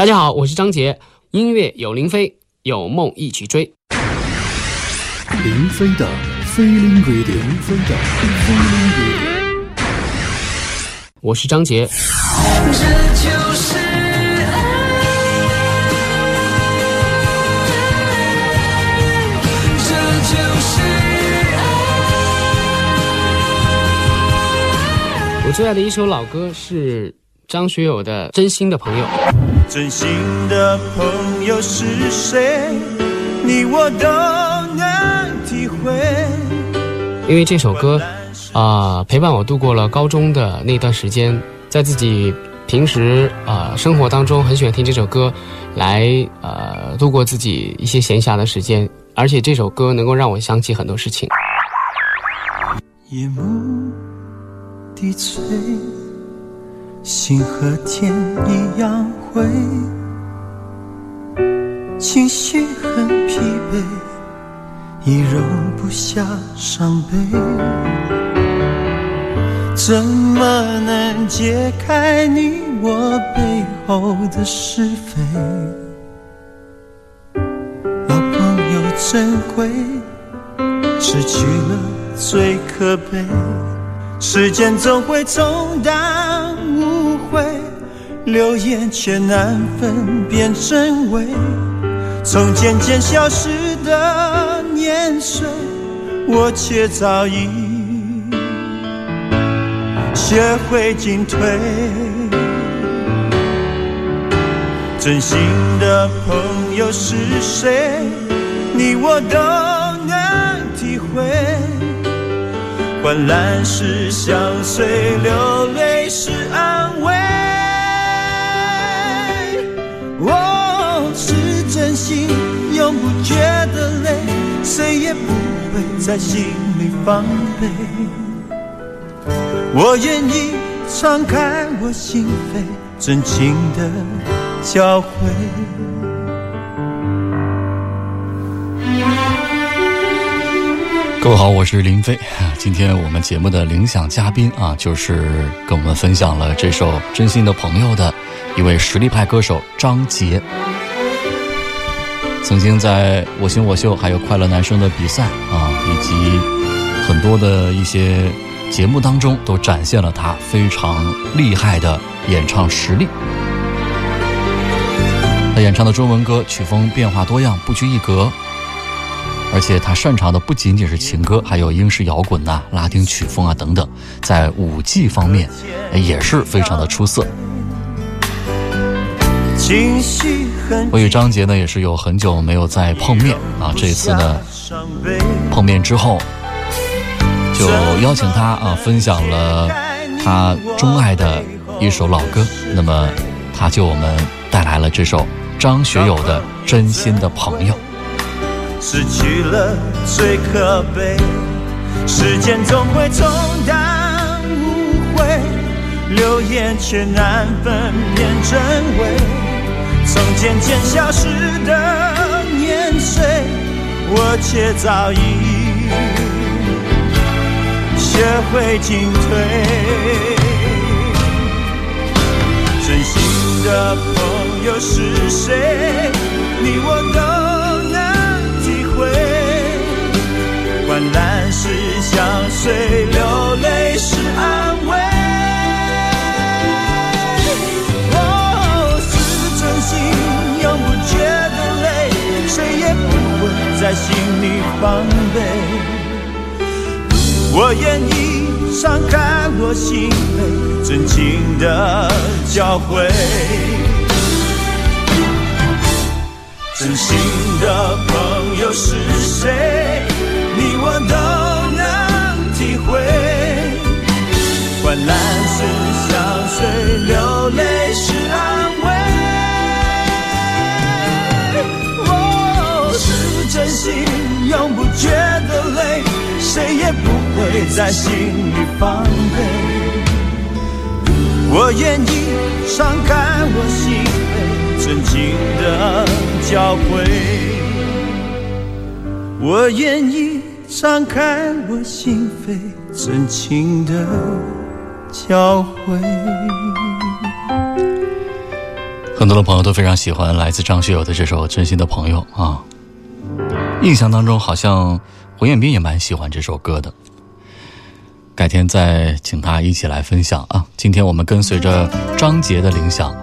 大家好，我是张杰。音乐有林飞，有梦一起追。林飞的 Feeling 林飞的。我是张杰。这就是爱，这就是爱。我最爱的一首老歌是张学友的《真心的朋友》。真心的朋友是谁？你我都能体会。因为这首歌啊、陪伴我度过了高中的那段时间，在自己平时啊、生活当中很喜欢听这首歌，来呃度过自己一些闲暇的时间，而且这首歌能够让我想起很多事情。夜幕低垂，心和天一样灰，情绪很疲惫，已容不下伤悲。怎么能解开你我背后的是非？老朋友珍贵，失去了最可悲。时间总会冲淡会，流言却难分辨真伪。从渐渐消失的年岁，我却早已学会进退。真心的朋友是谁？你我都能体会。患难时相随，流泪是安慰。真心，永不觉得累，谁也不会在心里防备。我愿意敞开我心扉，真情的交汇。各位好，我是林飞。今天我们节目的领奖嘉宾啊，就是跟我们分享了这首《真心的朋友》的一位实力派歌手张杰。曾经在《我型我秀》还有《快乐男声》的比赛啊，以及很多的一些节目当中，都展现了他非常厉害的演唱实力。他演唱的中文歌曲风变化多样，不拘一格。而且他擅长的不仅仅是情歌，还有英式摇滚呐、拉丁曲风啊等等，在舞技方面也是非常的出色。情绪我与张杰呢也是有很久没有再碰面啊，这一次呢碰面之后，就邀请他啊分享了他钟爱的一首老歌，那么他就我们带来了这首张学友的《真心的朋友》。失去了最可悲，时间总会冲淡误会，流言却难分辨真伪。从渐渐消失的年岁，我却早已学会进退。真心的朋友是谁？你我都能体会。患难时相随，流泪是安慰。在心里防备。我愿意敞开我心扉，真情的交汇。真心的朋友是谁？你我都能体会。患难时相随，流泪是安慰。心，永不觉得累，谁也不会在心里防备。我愿意敞开我心扉，真情的交汇。我愿意敞开我心扉，真情的交汇。很多的朋友都非常喜欢来自张学友的这首《真心的朋友》啊。印象当中，好像胡彦斌也蛮喜欢这首歌的。改天再请他一起来分享啊。今天我们跟随着张杰的铃响，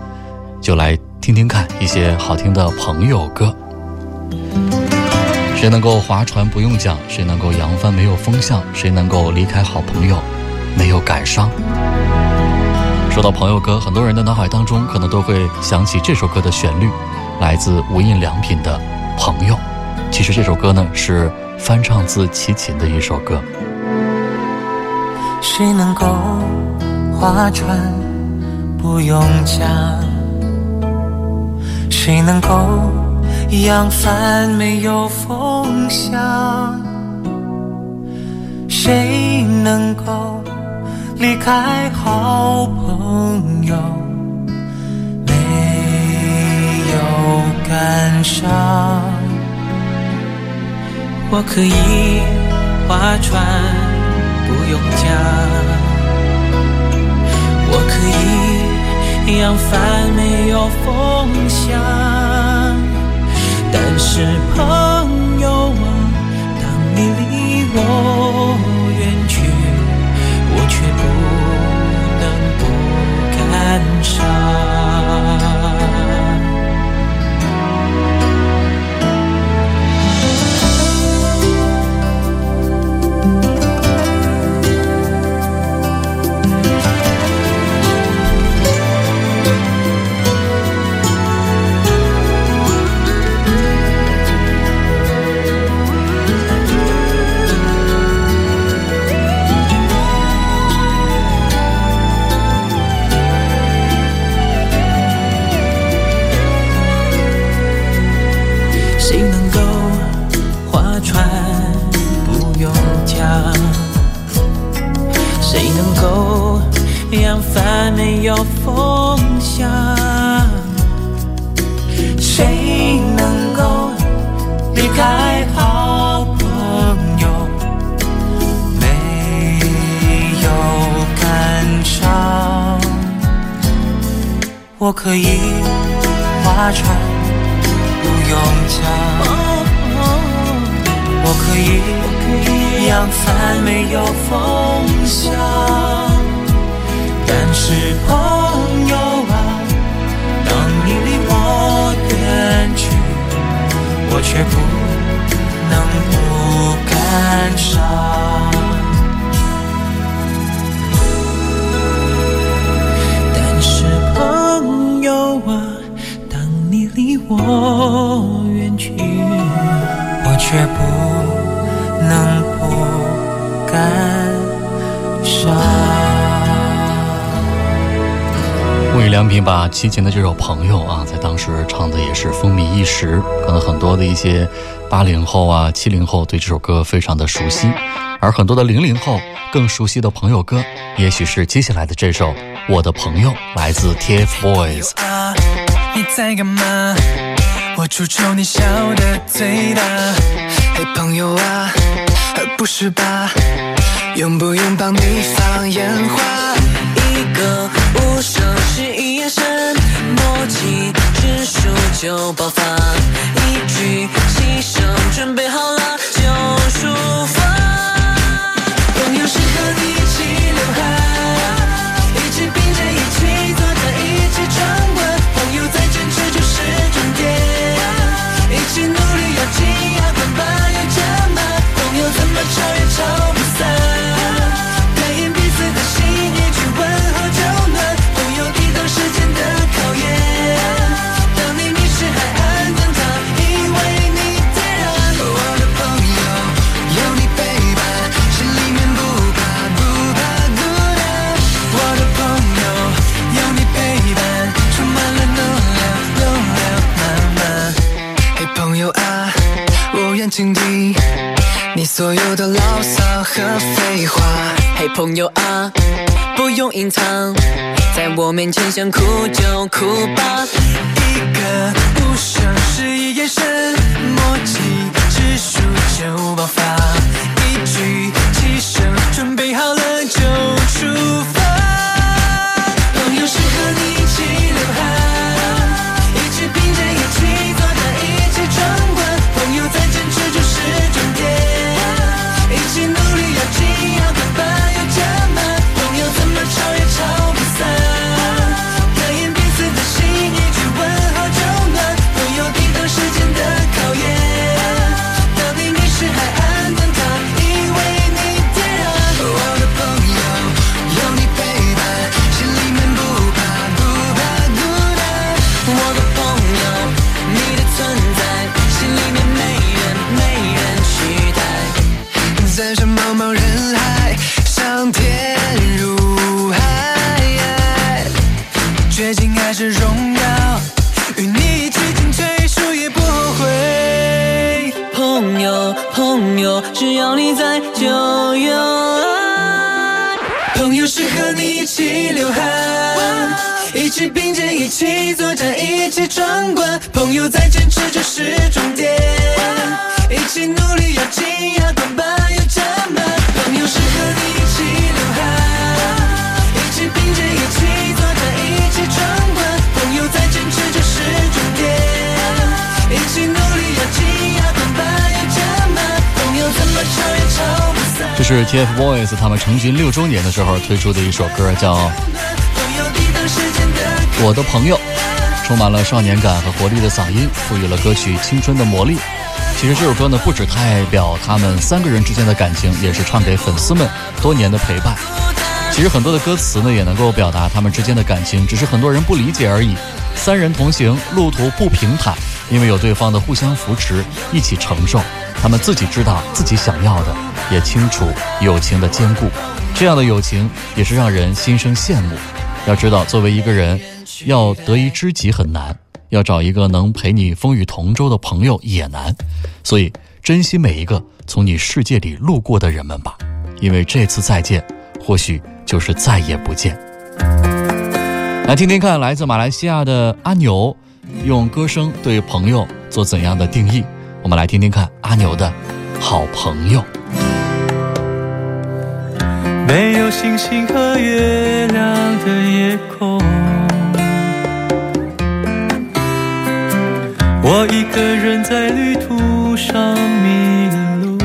就来听听看一些好听的朋友歌。谁能够划船不用桨？谁能够扬帆没有风向？谁能够离开好朋友没有感伤？说到朋友歌，很多人的脑海当中可能都会想起这首歌的旋律，来自无印良品的《朋友》。其实这首歌呢是翻唱自齐秦的一首歌。谁能够划船不用桨？谁能够扬帆没有风向？谁能够？离开好朋友，没有感伤。我可以划船，不用桨。我可以扬帆，没有风向。但是朋友啊，当你离我远去，我。却不能不感伤。无印良品把齐秦的这首《朋友》啊，在当时唱的也是风靡一时，可能很多的一些八零后啊、七零后对这首歌非常的熟悉，而很多的零零后更熟悉的朋友歌，也许是接下来的这首《我的朋友》，来自 TFBOYS。你在干嘛？我出丑，你笑的最大。嘿，朋友啊，不是吧？用不用帮你放烟花？一个无声是一，就爆发。一句气声，准备好所有的牢骚和废话，嘿朋友啊，不用隐藏，在我面前想哭就哭吧。一个不声是一眼神，这是 TFBOYS 他们成军六周年的时候推出的一首歌，叫《我的朋友》，充满了少年感和活力的嗓音，赋予了歌曲青春的魔力。其实这首歌呢，不只代表他们三个人之间的感情，也是唱给粉丝们多年的陪伴。其实很多的歌词呢，也能够表达他们之间的感情，只是很多人不理解而已。三人同行，路途不平坦，因为有对方的互相扶持，一起承受。他们自己知道自己想要的，也清楚友情的坚固。这样的友情也是让人心生羡慕。要知道，作为一个人，要得一知己很难，要找一个能陪你风雨同舟的朋友也难。所以，珍惜每一个从你世界里路过的人们吧，因为这次再见，或许就是再也不见。来听听看，来自马来西亚的阿牛，用歌声对朋友做怎样的定义？我们来听听看阿牛的好朋友。没有星星和月亮的夜空，我一个人在旅途上迷路。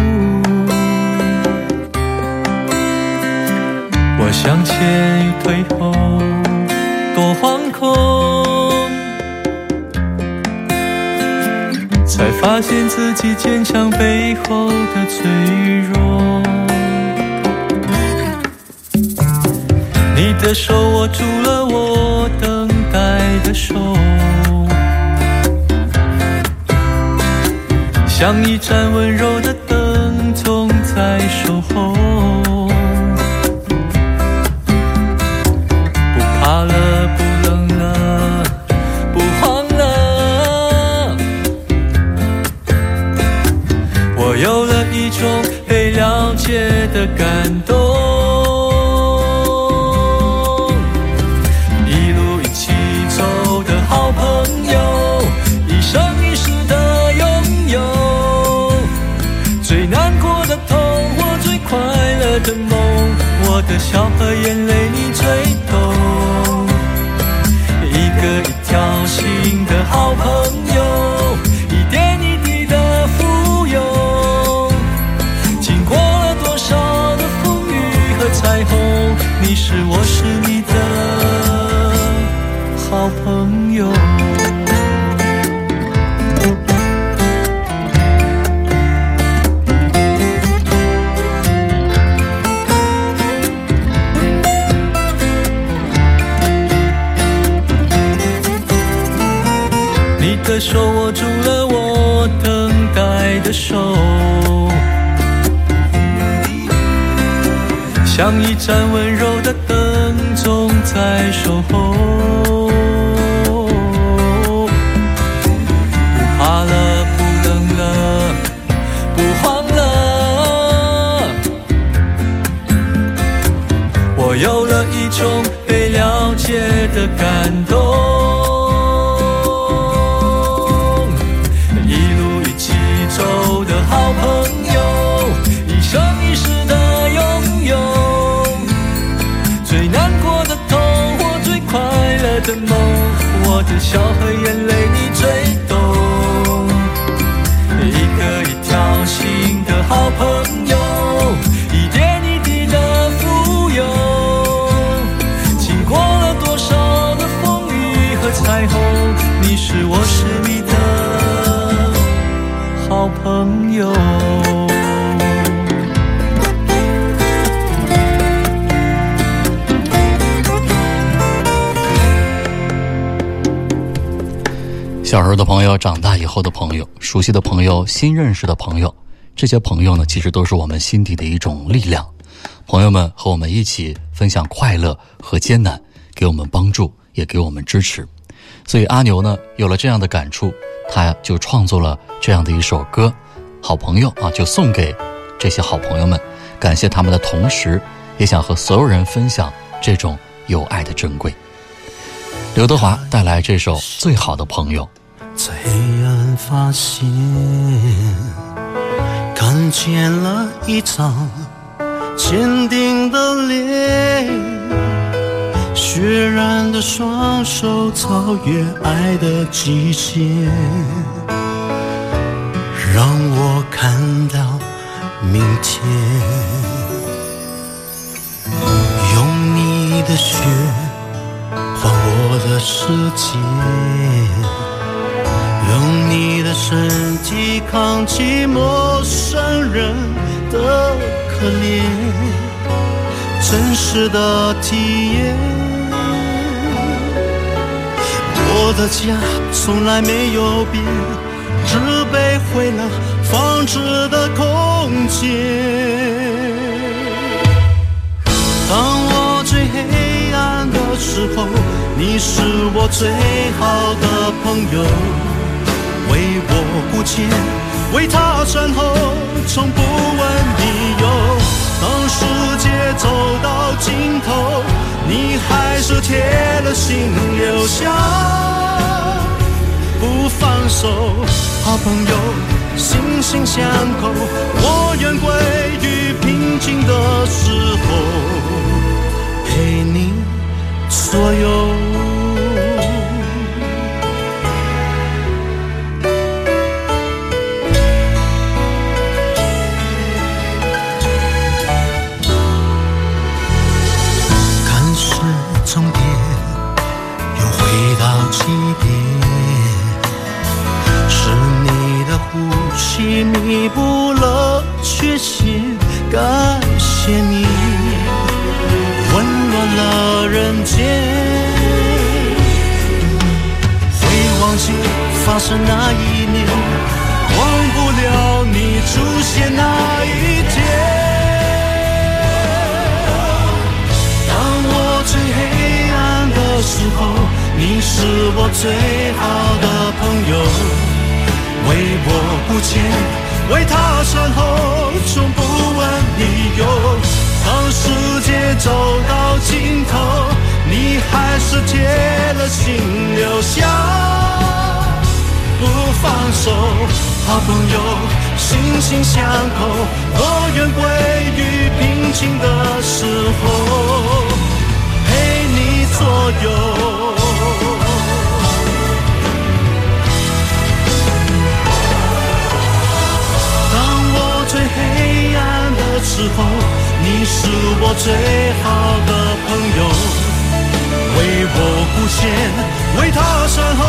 我向前与退后多惶恐，才发现自己坚强背后的脆弱。你的手握住了我等待的手，像一盏温柔的灯笑和眼泪小时候的朋友，长大以后的朋友，熟悉的朋友，新认识的朋友，这些朋友呢，其实都是我们心底的一种力量。朋友们和我们一起分享快乐和艰难，给我们帮助，也给我们支持。所以阿牛呢，有了这样的感触，他就创作了这样的一首歌《好朋友》啊，就送给这些好朋友们，感谢他们的同时，也想和所有人分享这种友爱的珍贵。刘德华带来这首《最好的朋友》。在黑暗发现，看见了一张坚定的脸，血染的双手超越爱的极限，让我看到明天。用你的血换我的世界。身体扛起陌生人的可怜，真实的体验。我的家从来没有变，只被毁了放置的空间。当我最黑暗的时候，你是我最好的朋友。为我鼓肩，为他身后，从不问理由。当世界走到尽头，你还是铁了心留下，不放手。好朋友，心心相扣，我愿归于平静的时候，陪你左右。弥补了缺陷，感谢你温暖了人间。会忘记发生那一年，忘不了你出现那一天。当我最黑暗的时候。你是我最好的朋友，为我不牵，为他身后，从不问理由。当世界走到尽头，你还是铁了心留下，不放手。好朋友，心心相扣，我愿归于平静的时候，陪你左右。时候，你是我最好的朋友，为我鼓肩，为他身后，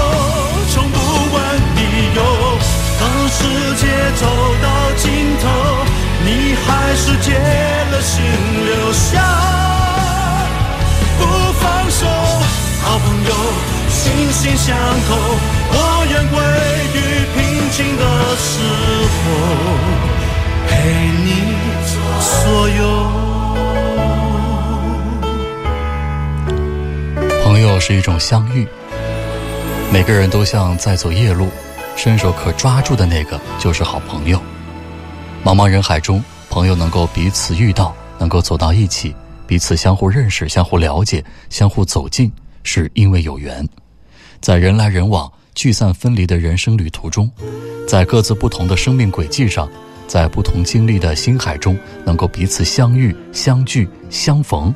从不问理由。当世界走到尽头，你还是铁了心留下，不放手。好朋友，心心相扣，我愿归于平静的时候。陪你所有。朋友是一种相遇，每个人都像在走夜路，伸手可抓住的那个就是好朋友。茫茫人海中，朋友能够彼此遇到，能够走到一起，彼此相互认识、相互了解、相互走近，是因为有缘。在人来人往、聚散分离的人生旅途中，在各自不同的生命轨迹上。在不同经历的星海中，能够彼此相遇、相聚、相逢，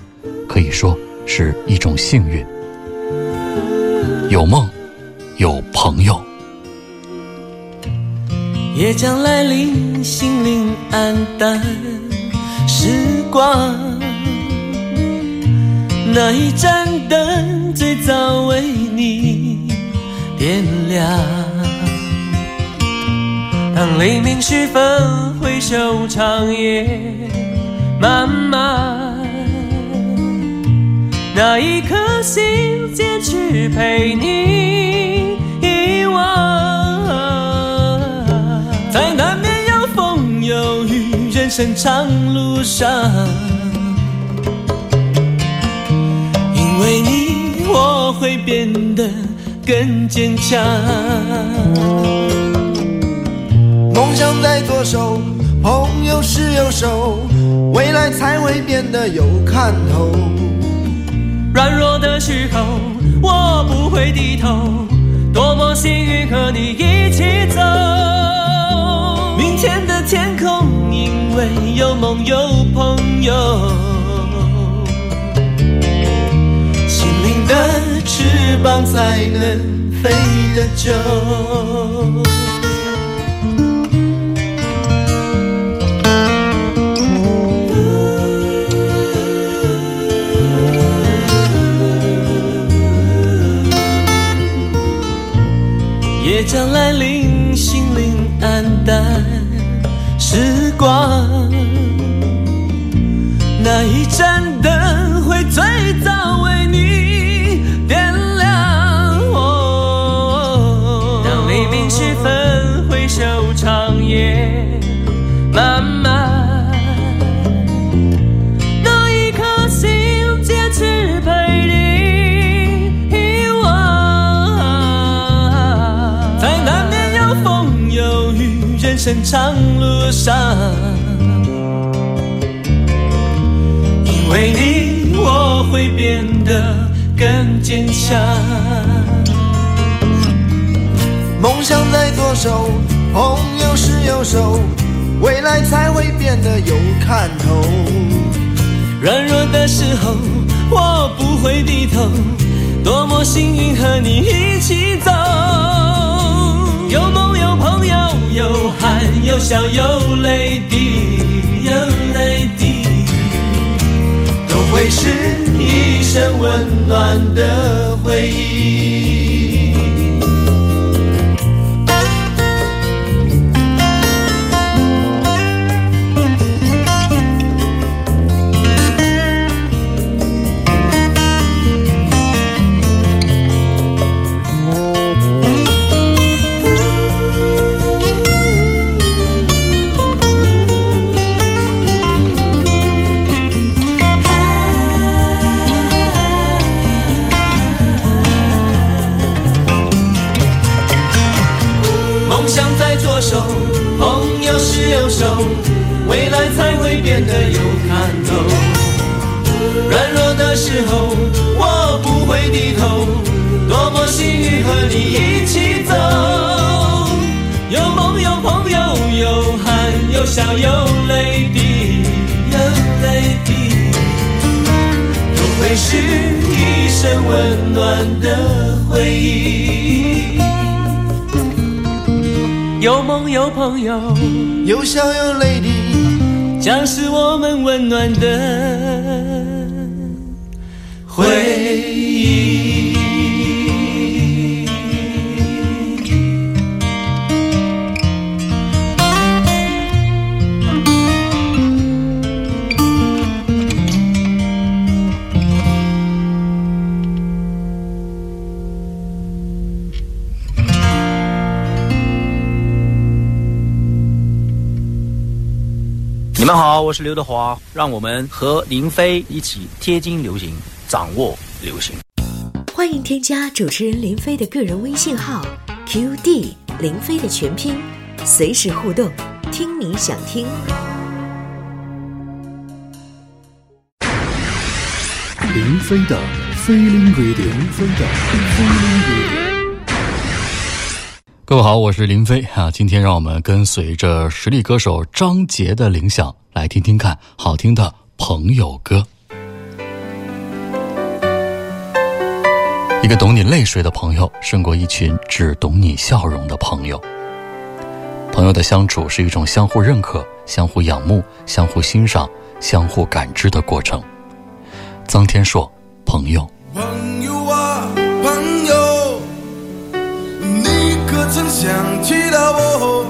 可以说是一种幸运。有梦，有朋友。夜将来临，心灵黯淡，时光。那一盏灯，最早为你点亮。当黎明时分，回首长夜漫漫，那一颗心坚持陪你遗忘。在难免有风有雨人生长路上，因为你，我会变得更坚强。梦想在左手，朋友是右手，未来才会变得有看头。软弱的时候，我不会低头。多么幸运和你一起走。明天的天空，因为有梦有朋友。心灵的翅膀才能飞得久。更坚强。梦想在左手，朋友是右手，未来才会变得有看头。软弱的时候，我不会低头，多么幸运和你一起走。有梦有朋友，有汗有笑有泪滴，有，会是一生温暖的回忆。有笑有泪滴，将是我们温暖的刘德华，让我们和林飞一起贴近流行，掌握流行。欢迎添加主持人林飞的个人微信号 QD 林飞的全拼，随时互动，听你想听。林飞的飞林 radio，林飞的飞林 radio。各位好，我是林飞啊。今天让我们跟随着实力歌手张杰的铃响，来听听看好听的朋友歌。一个懂你泪水的朋友，胜过一群只懂你笑容的朋友。朋友的相处是一种相互认可、相互仰慕、相互欣赏、相互感知的过程。臧天朔，朋友。想起了我？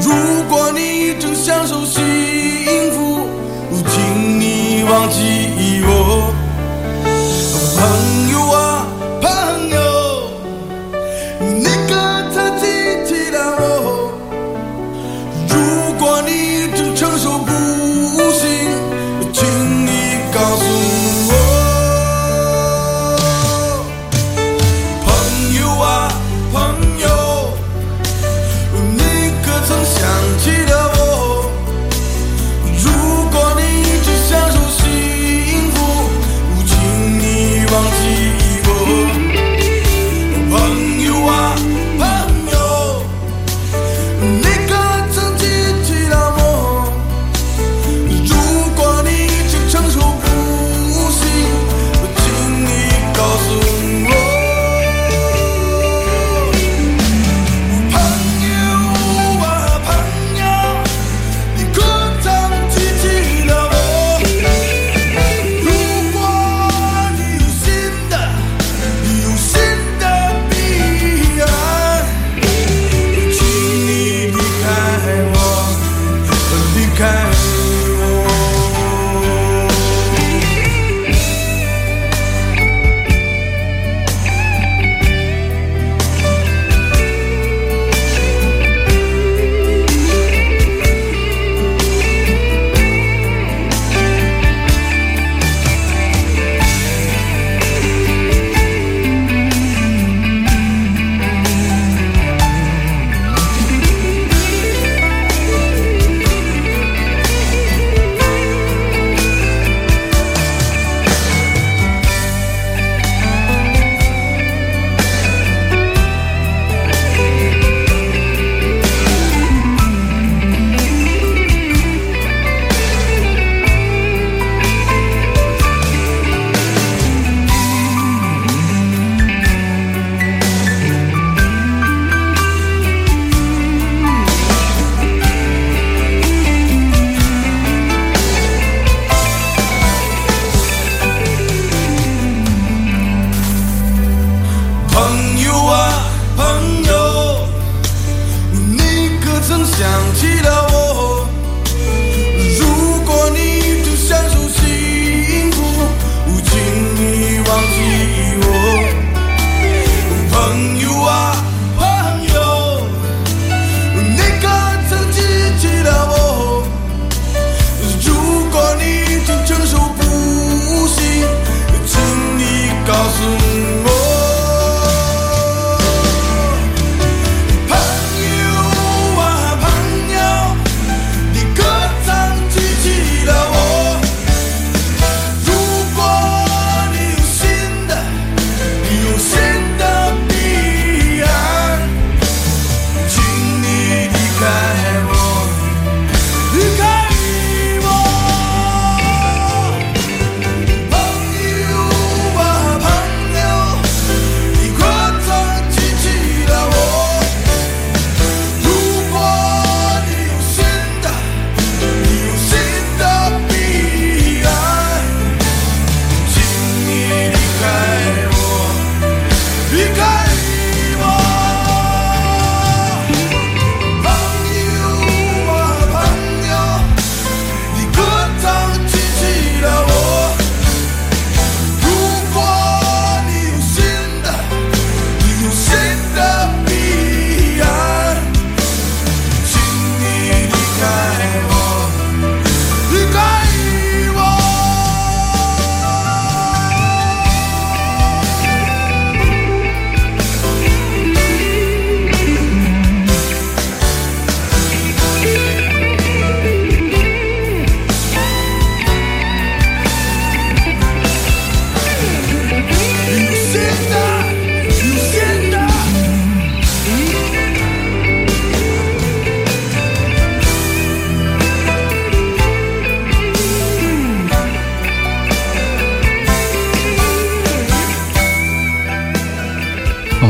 如果你正享受幸福，请你忘记我。朋友啊，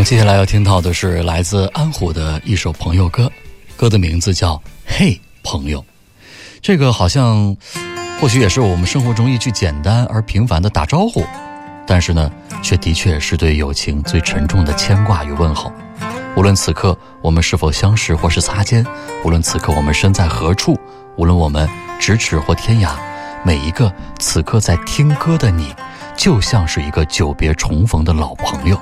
接下来要听到的是来自安虎的一首朋友歌，歌的名字叫《嘿，朋友》。这个好像，或许也是我们生活中一句简单而平凡的打招呼，但是呢，却的确是对友情最沉重的牵挂与问候。无论此刻我们是否相识或是擦肩，无论此刻我们身在何处，无论我们咫尺或天涯，每一个此刻在听歌的你，就像是一个久别重逢的老朋友。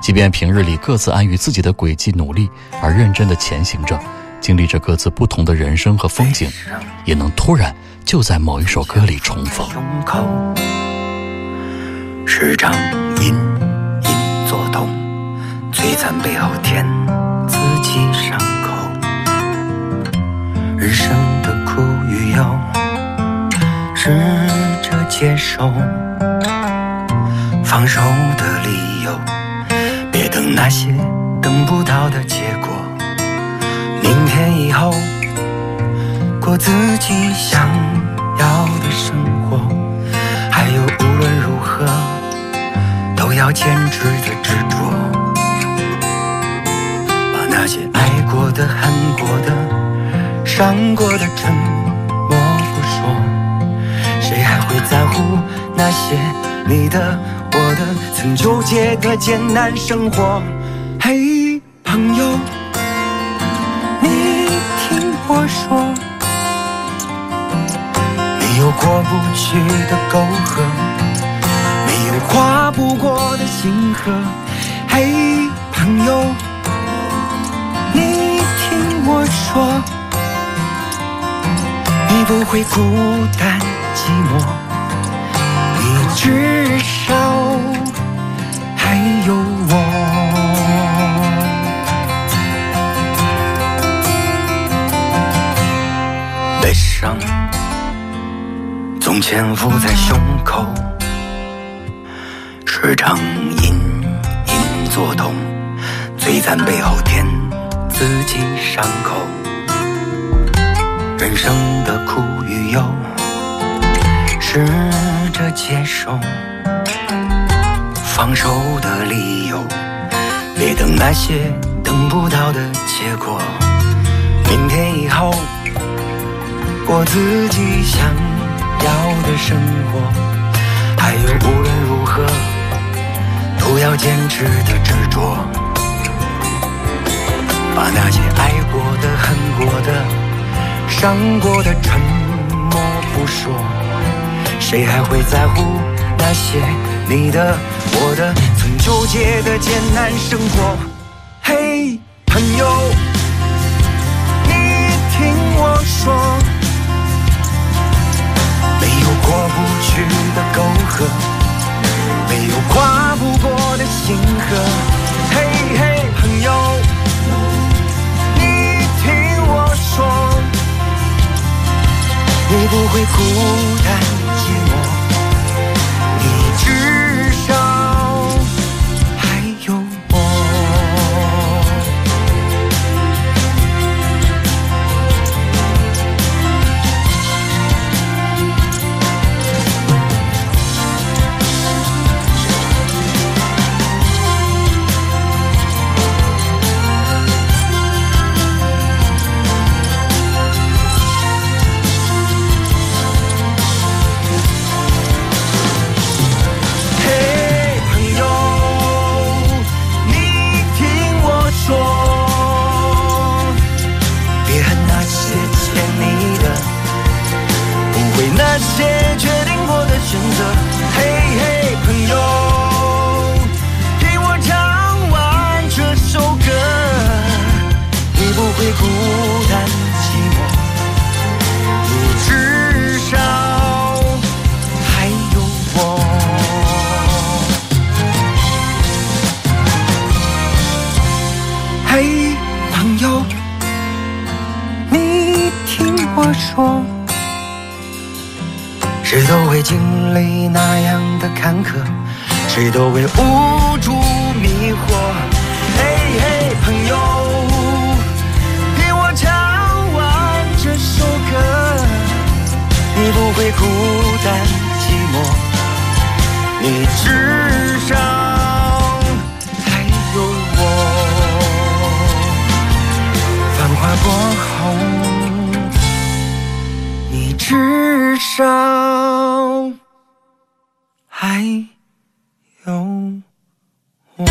即便平日里各自安于自己的轨迹努力，而认真的前行着，经历着各自不同的人生和风景，也能突然就在某一首歌里重逢。胸口时常隐隐作痛，摧残背后添自己伤口。人生的苦与忧，试着接受，放手的理由，别等那些等不到的结果。明天以后，过自己想要的生活，还有无论如何都要坚持的执着，把那些爱过的、恨过的、伤过的沉默不说，谁还会在乎那些你的、我的曾纠结的艰难生活？嘿，朋友，你听我说。没有过不去的沟壑，没有跨不过的星河。嘿，朋友，你听我说，你不会孤单寂寞，至少还有我。悲伤。总潜伏在胸口，时常隐隐作痛，摧残背后舔自己伤口。人生的苦与忧，是着接受，放手的理由，别等那些等不到的结果。明天以后，过自己想要的生活，还有无论如何都要坚持的执着，把把那些爱过的、恨过的、伤过的沉默不说，谁还会在乎那些你的、我的曾纠结的艰难生活？嘿，朋友，你听我说，没有过不去的沟壑，没有跨不过的星河。嘿嘿，朋友，你听我说，你不会孤单寂经历那样的坎坷，谁都会无助迷惑。嘿嘿，朋友，听我唱完这首歌，你不会孤单寂寞，你至少还有我。繁华过后，至少还有我。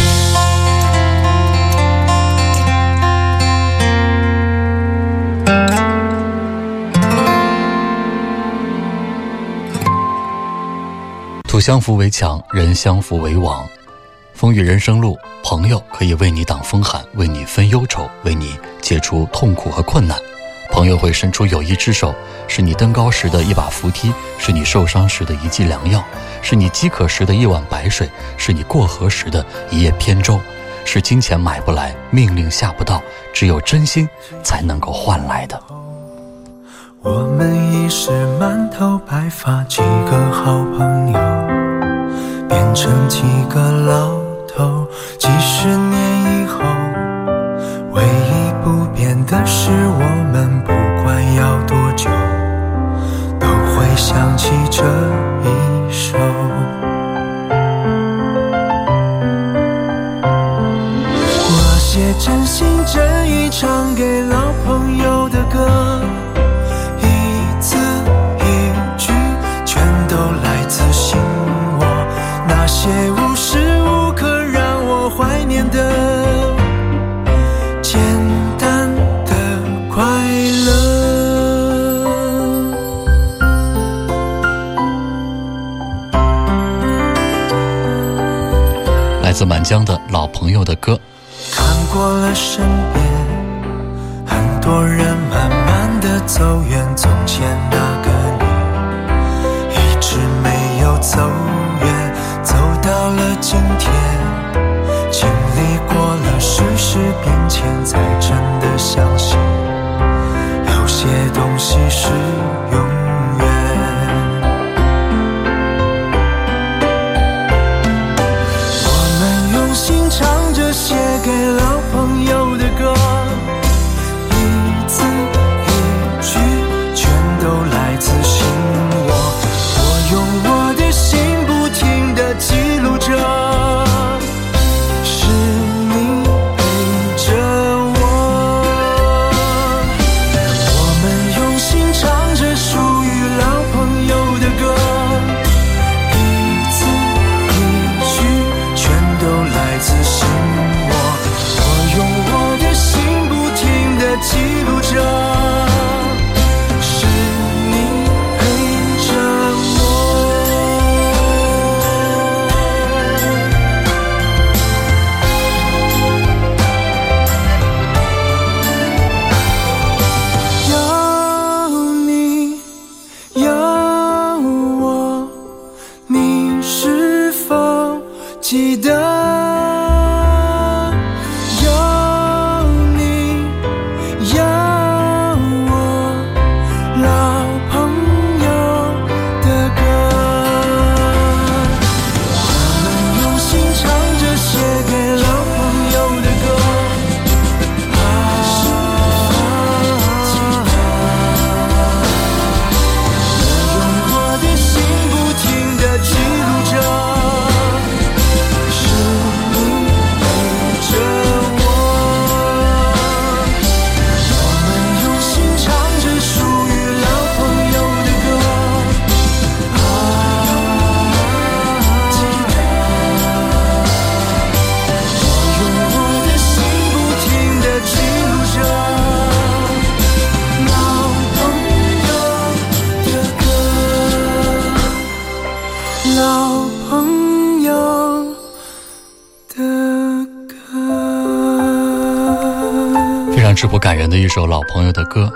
土相扶为墙，人相扶为网。风雨人生路，朋友可以为你挡风寒，为你分忧愁，为你解除痛苦和困难。朋友会伸出友谊之手，是你登高时的一把扶梯，是你受伤时的一剂良药，是你饥渴时的一碗白水，是你过河时的一叶扁舟，是金钱买不来，命令下不到，只有真心才能够换来的。我们已是满头白发，几个好朋友，变成几个老头。几十年以后，样质朴感人的一首老朋友的歌，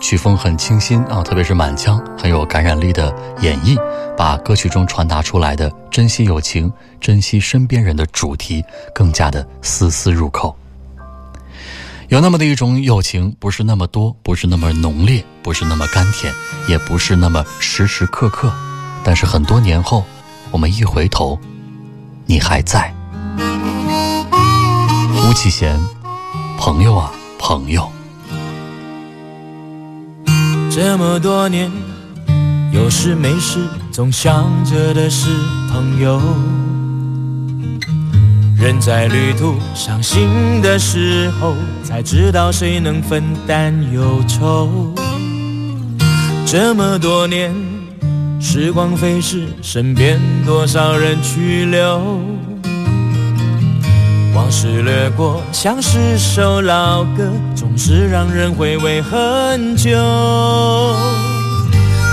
曲风很清新啊，特别是满腔很有感染力的演绎，把歌曲中传达出来的珍惜友情、珍惜身边人的主题更加的丝丝入扣。有那么的一种友情，不是那么多，不是那么浓烈，不是那么甘甜，也不是那么时时刻刻，但是很多年后，我们一回头，你还在。吴启贤。朋友啊，朋友。这么多年，有事没事总想着的是朋友。人在旅途伤心的时候，才知道谁能分担忧愁。这么多年，时光飞逝，身边多少人去留？往事掠过，像是首老歌，总是让人回味很久。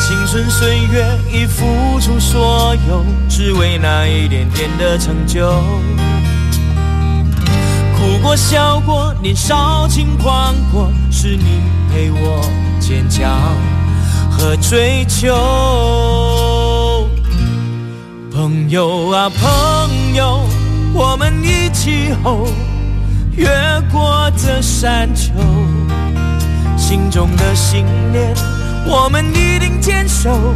青春岁月已付出所有，只为那一点点的成就。哭过笑过，年少轻狂过，是你陪我坚强和追求。朋友啊，朋友。我们一起吼，越过这山丘，心中的信念，我们一定坚守，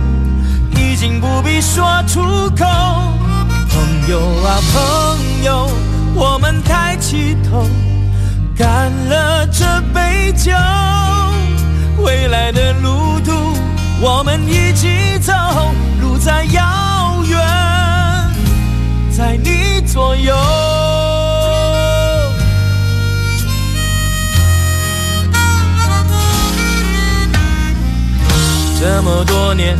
已经不必说出口。朋友啊，朋友，我们抬起头，干了这杯酒，未来的路途，我们一起走，路再遥远，在你。左右，这么多年，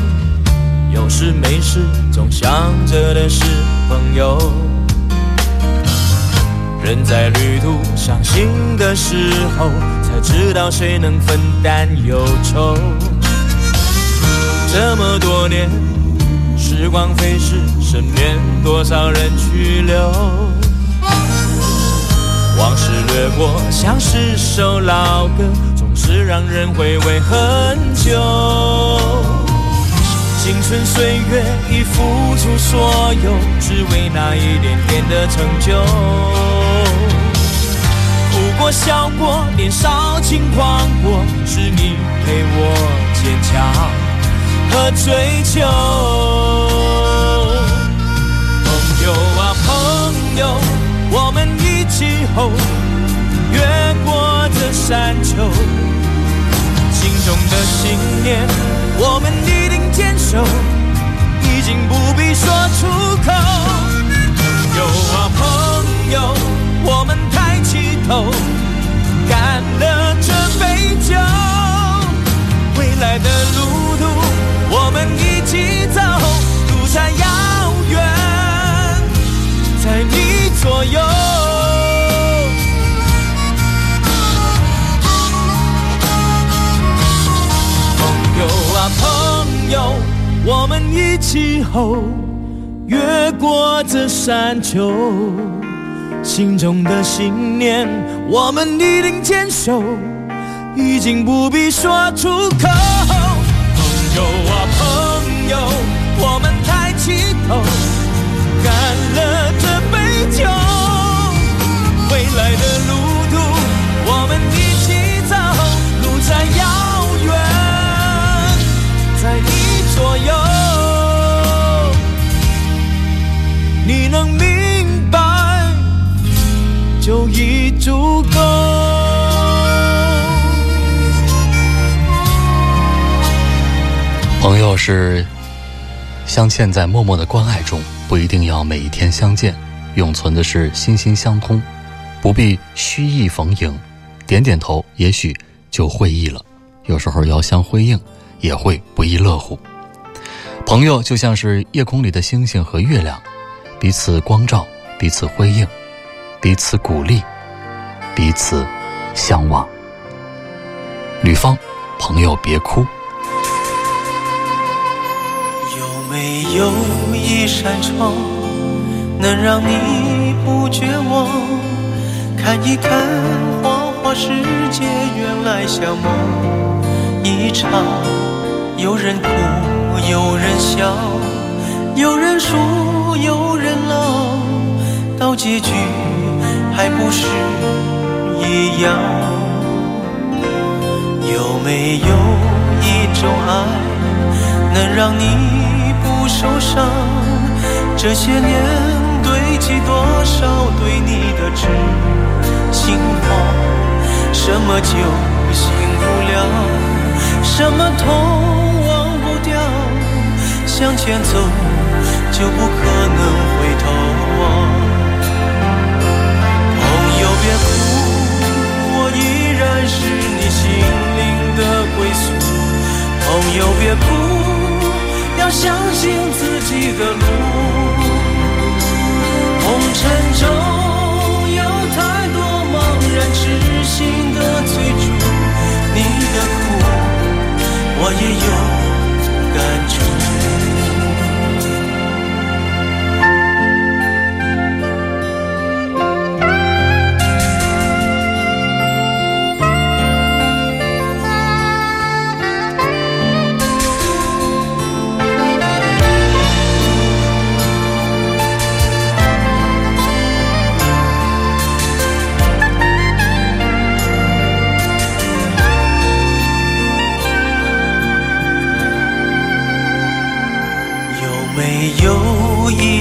有事没事总想着的是朋友。人在旅途伤心的时候，才知道谁能分担忧愁。这么多年。时光飞逝，身边多少人去留？往事掠过，像是首老歌，总是让人回味很久。青春岁月已付出所有，只为那一点点的成就。哭过笑过，年少轻狂过，是你陪我坚强。和追求，一起吼，越过这山丘，心中的信念，我们一定坚守，已经不必说出口。朋友啊朋友，我们抬起头，干了这杯酒，未来的路途。我们一起走，路在遥气候，越过这山丘，心中的信念，我们一定坚守，已经不必说出口。朋友啊，朋友，我们抬起头，干了这杯酒。未来的路足够。朋友是镶嵌在默默的关爱中，不一定要每一天相见，永存的是心心相通，不必虚意逢迎，点点头也许就会意了。有时候遥相辉映，也会不亦乐乎。朋友就像是夜空里的星星和月亮，彼此光照，彼此辉映，彼此鼓励，彼此相望。吕方，朋友别哭。有没有一扇窗能让你不绝望，看一看花花世界原来像梦一场，有人哭，有人笑，有人输，有人老，到结局还不是一样？有没有一种爱，能让你不受伤？这些年堆积多少对你的痴心话？什么酒醒不了，什么痛忘不掉，向前走就不可能回头望。朋友别哭，是你心灵的归宿。朋友别哭，要相信自己的路。红尘中有太多茫然痴心的追逐，你的苦我也有感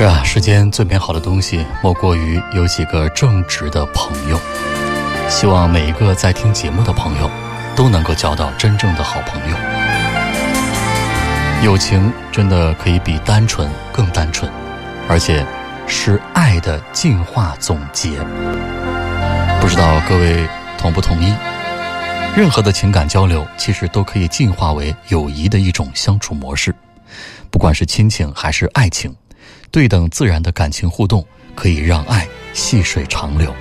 是啊，世间最美好的东西，莫过于有几个正直的朋友。希望每一个在听节目的朋友，都能够交到真正的好朋友。友情真的可以比单纯更单纯，而且是爱的进化总结。不知道各位同不同意？任何的情感交流，其实都可以进化为友谊的一种相处模式。不管是亲情还是爱情，对等自然的感情互动，可以让爱细水长流。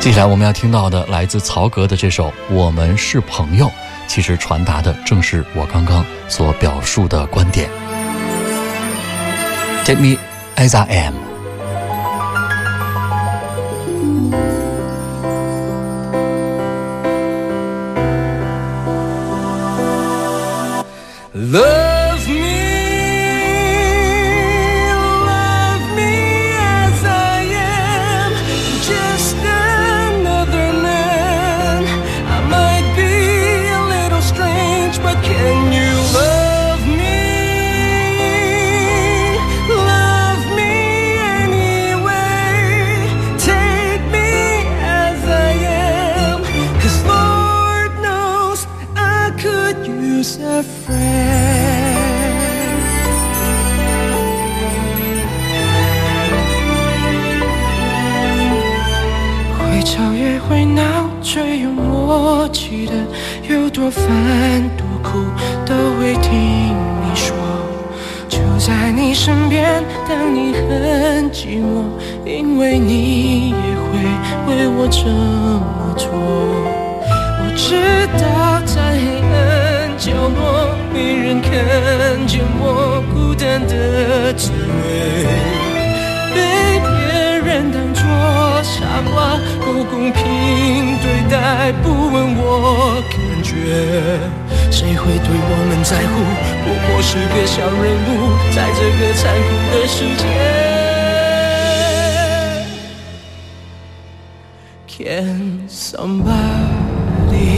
接下来我们要听到的，来自曹格的这首《我们是朋友》，其实传达的正是我刚刚所表述的观点。Take me as I am。多烦多苦都会听你说。就在你身边，当你很寂寞，因为你也会为我这么做。我知道在黑暗角落，没人看见我孤单的滋味，被别人当作傻瓜，不公平对待，不问我觉。谁会对我们在乎？不过是个小人物，在这个残酷的世界。Can somebody